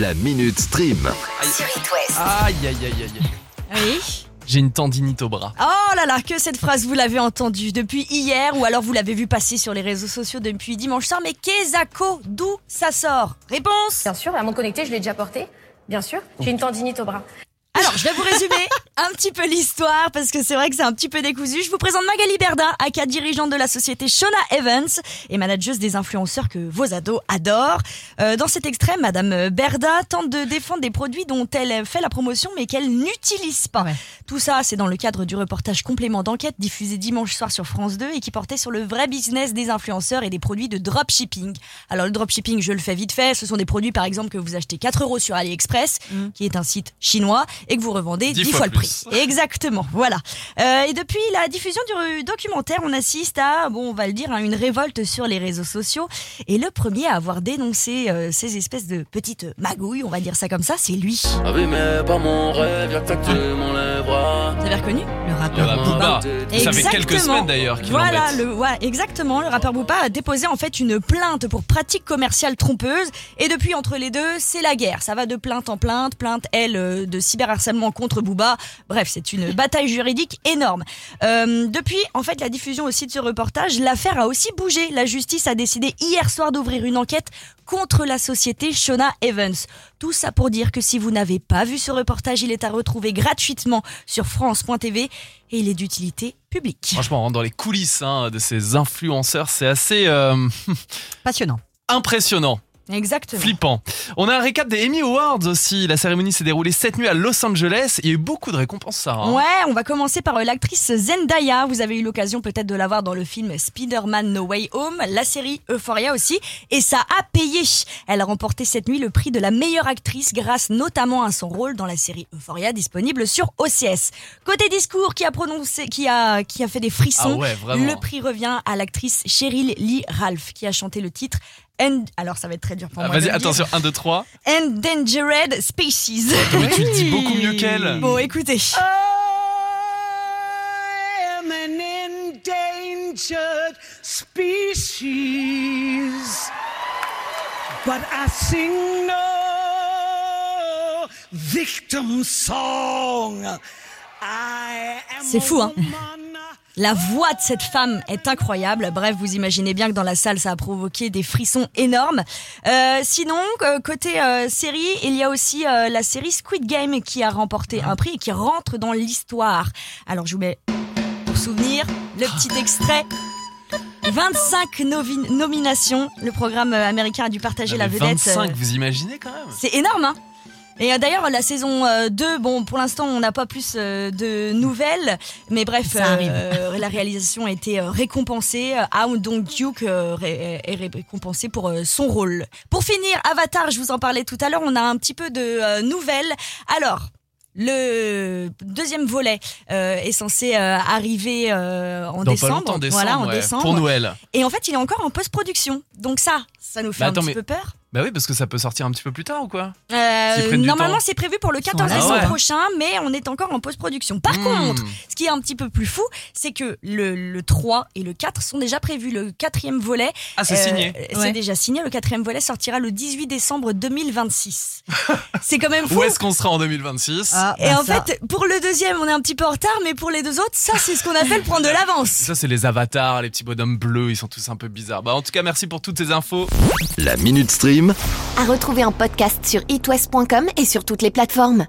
La Minute Stream. sur It West. Aïe aïe aïe aïe. aïe. Oui. J'ai une tendinite au bras. Oh là là, que cette phrase vous l'avez entendue depuis hier ou alors vous l'avez vu passer sur les réseaux sociaux depuis dimanche soir. Mais Kezako, d'où ça sort? Réponse? Bien sûr, la montre connectée, je l'ai déjà portée. Bien sûr, j'ai une tendinite au bras. Alors, je vais vous résumer un petit peu l'histoire parce que c'est vrai que c'est un petit peu décousu. Je vous présente Magali Berda, aka dirigeante de la société Shona Evans et manageuse des influenceurs que vos ados adorent. Euh, dans cet extrait, Madame Berda tente de défendre des produits dont elle fait la promotion mais qu'elle n'utilise pas. Tout ça, c'est dans le cadre du reportage complément d'enquête diffusé dimanche soir sur France 2 et qui portait sur le vrai business des influenceurs et des produits de dropshipping. Alors, le dropshipping, je le fais vite fait. Ce sont des produits, par exemple, que vous achetez 4 euros sur AliExpress, qui est un site chinois, et que vous revendez 10, Dix fois, fois le prix. Exactement, voilà. Euh, et depuis la diffusion du documentaire, on assiste à, bon, on va le dire, à une révolte sur les réseaux sociaux. Et le premier à avoir dénoncé euh, ces espèces de petites magouilles, on va dire ça comme ça, c'est lui. Ah oui, mais pas mon rêve, m'enlèveras. Vous avez reconnu Le rappeur Booba. Ça fait Exactement. quelques semaines d'ailleurs qu'il Voilà, le, ouais, exactement. Le rappeur Booba a déposé en fait une plainte pour pratique commerciale trompeuse. Et depuis, entre les deux, c'est la guerre. Ça va de plainte en plainte. Plainte, elle, euh, de cyberharcèlement contre Booba. Bref, c'est une bataille juridique énorme. Euh, depuis, en fait, la diffusion aussi de ce reportage, l'affaire a aussi bougé. La justice a décidé hier soir d'ouvrir une enquête contre la société Shona Evans. Tout ça pour dire que si vous n'avez pas vu ce reportage, il est à retrouver gratuitement sur France.tv et il est d'utilité publique. Franchement, dans les coulisses hein, de ces influenceurs, c'est assez euh, Passionnant. impressionnant. Exactement. Flippant. On a un récap des Emmy Awards aussi. La cérémonie s'est déroulée cette nuit à Los Angeles. Il y a eu beaucoup de récompenses, Sarah. Ouais, on va commencer par euh, l'actrice Zendaya. Vous avez eu l'occasion peut-être de la voir dans le film Spider-Man No Way Home, la série Euphoria aussi, et ça a payé. Elle a remporté cette nuit le prix de la meilleure actrice grâce notamment à son rôle dans la série Euphoria disponible sur OCS. Côté discours qui a prononcé, qui a, qui a fait des frissons, Ah ouais, le prix revient à l'actrice Cheryl Lee Ralph qui a chanté le titre And, alors ça va être très dur pour Ah, moi. Vas-y, attention, 1, 2, 3. Endangered Species. Mais tu le dis beaucoup mieux qu'elle. Bon, écoutez. I am an endangered species, but I sing no victim song. I am C'est fou, hein. La voix de cette femme est incroyable. Bref, vous imaginez bien que dans la salle, ça a provoqué des frissons énormes. Euh, sinon, côté euh, série, il y a aussi euh, la série Squid Game qui a remporté un prix et qui rentre dans l'histoire. Alors, je vous mets pour souvenir le petit extrait. 25 novi- nominations. Le programme américain a dû partager la Ah, mais vedette. 25, euh, vous imaginez quand même? c'est énorme, hein et euh, d'ailleurs, la saison euh, 2, bon, pour l'instant, on n'a pas plus euh, de nouvelles, mais bref, euh, la réalisation a été euh, récompensée. Euh, How Dong Duke euh, est récompensé pour euh, son rôle. Pour finir, Avatar, je vous en parlais tout à l'heure, on a un petit peu de euh, nouvelles. Alors. Le deuxième volet euh, est censé euh, arriver euh, en Dans décembre, décembre, voilà, en ouais, décembre. Pour Noël. Et en fait, il est encore en post-production. Donc ça, ça nous fait Bah un attends, petit mais- peu peur. Bah oui, parce que ça peut sortir un petit peu plus tard ou quoi? Euh, normalement, c'est prévu pour le 14 Ah décembre ouais. prochain, mais on est encore en post-production. Par Hmm. contre, ce qui est un petit peu plus fou, c'est que le, le 3 et le 4 sont déjà prévus. Le quatrième volet, Ah, c'est euh, signé. C'est Ouais. déjà signé. Le quatrième volet sortira le 18 décembre 2026. c'est quand même fou. Où est-ce qu'on sera en 2026 Ah, Et bah en ça. fait, pour le deuxième, on est un petit peu en retard, mais pour les deux autres, ça, c'est ce qu'on appelle prendre de l'avance. Ça, c'est les avatars, les petits bonhommes bleus, ils sont tous un peu bizarres. Bah, en tout cas, merci pour toutes ces infos. La Minute Stream. À retrouver en podcast sur itwest.com et sur toutes les plateformes.